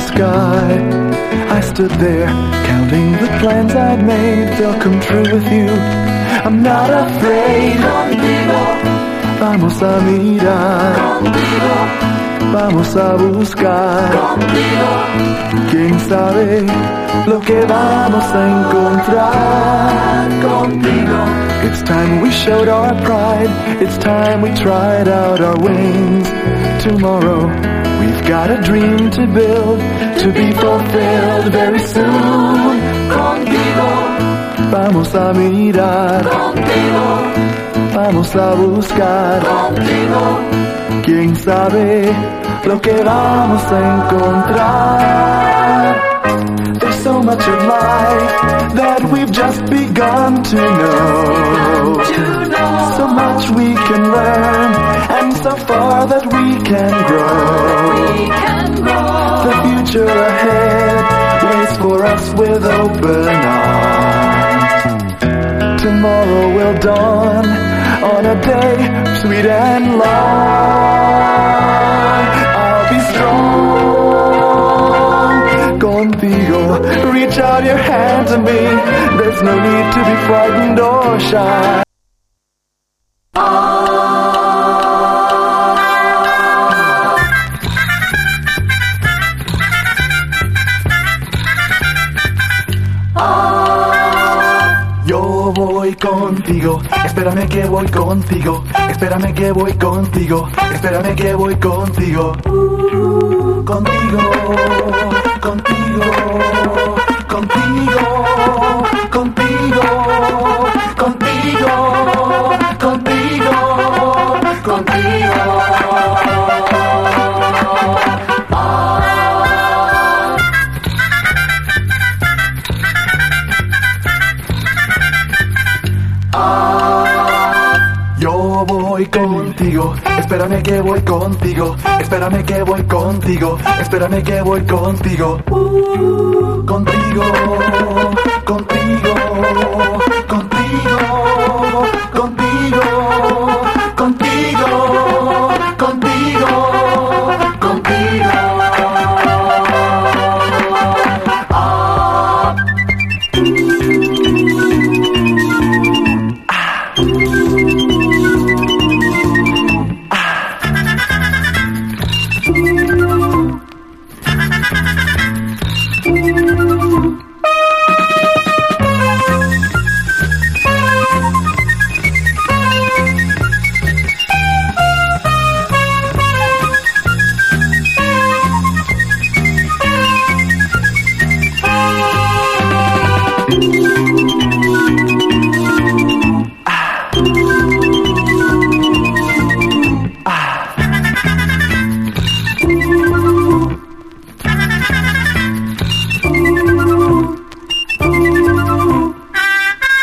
sky. I stood there counting the plans I'd made. They'll come true with you. I'm not afraid. Contigo, Vamos a mirar, contigo, vamos a buscar. contigo, Quién sabe lo que vamos a encontrar. contigo. It's time we showed our pride. It's time we tried out our wings. Tomorrow, we've got a dream to build, to be fulfilled very soon. Contigo, Vamos a mirar, contigo, vamos a buscar. contigo, Quién sabe lo que vamos a encontrar. There's so much of life that we've just begun to know. to know. So much we can learn, so far that we can grow. We can grow. The future ahead waits for us with open arms. Tomorrow will dawn on a day sweet and long. I'll be strong. Contigo, reach out your hand to me. There's no need to be frightened or shy. Contigo, espérame que voy contigo, espérame que voy contigo, espérame que voy contigo. Contigo, contigo, contigo, contigo, contigo, contigo, contigo. Voy contigo, espérame que voy contigo, espérame que voy contigo, espérame que voy contigo. Contigo,